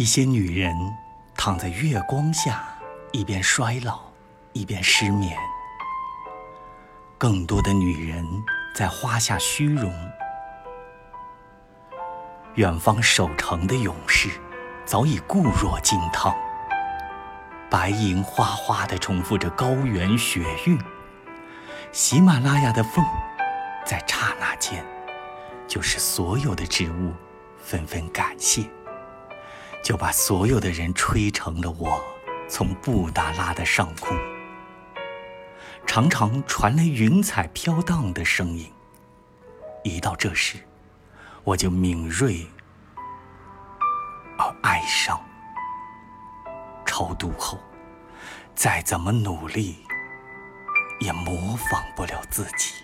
一些女人躺在月光下，一边衰老，一边失眠；更多的女人在花下虚荣。远方守城的勇士早已固若金汤，白银哗哗地重复着高原雪韵。喜马拉雅的风，在刹那间，就使所有的植物纷纷感谢。就把所有的人吹成了我从布达拉的上空，常常传来云彩飘荡的声音。一到这时，我就敏锐而哀伤。超度后，再怎么努力，也模仿不了自己。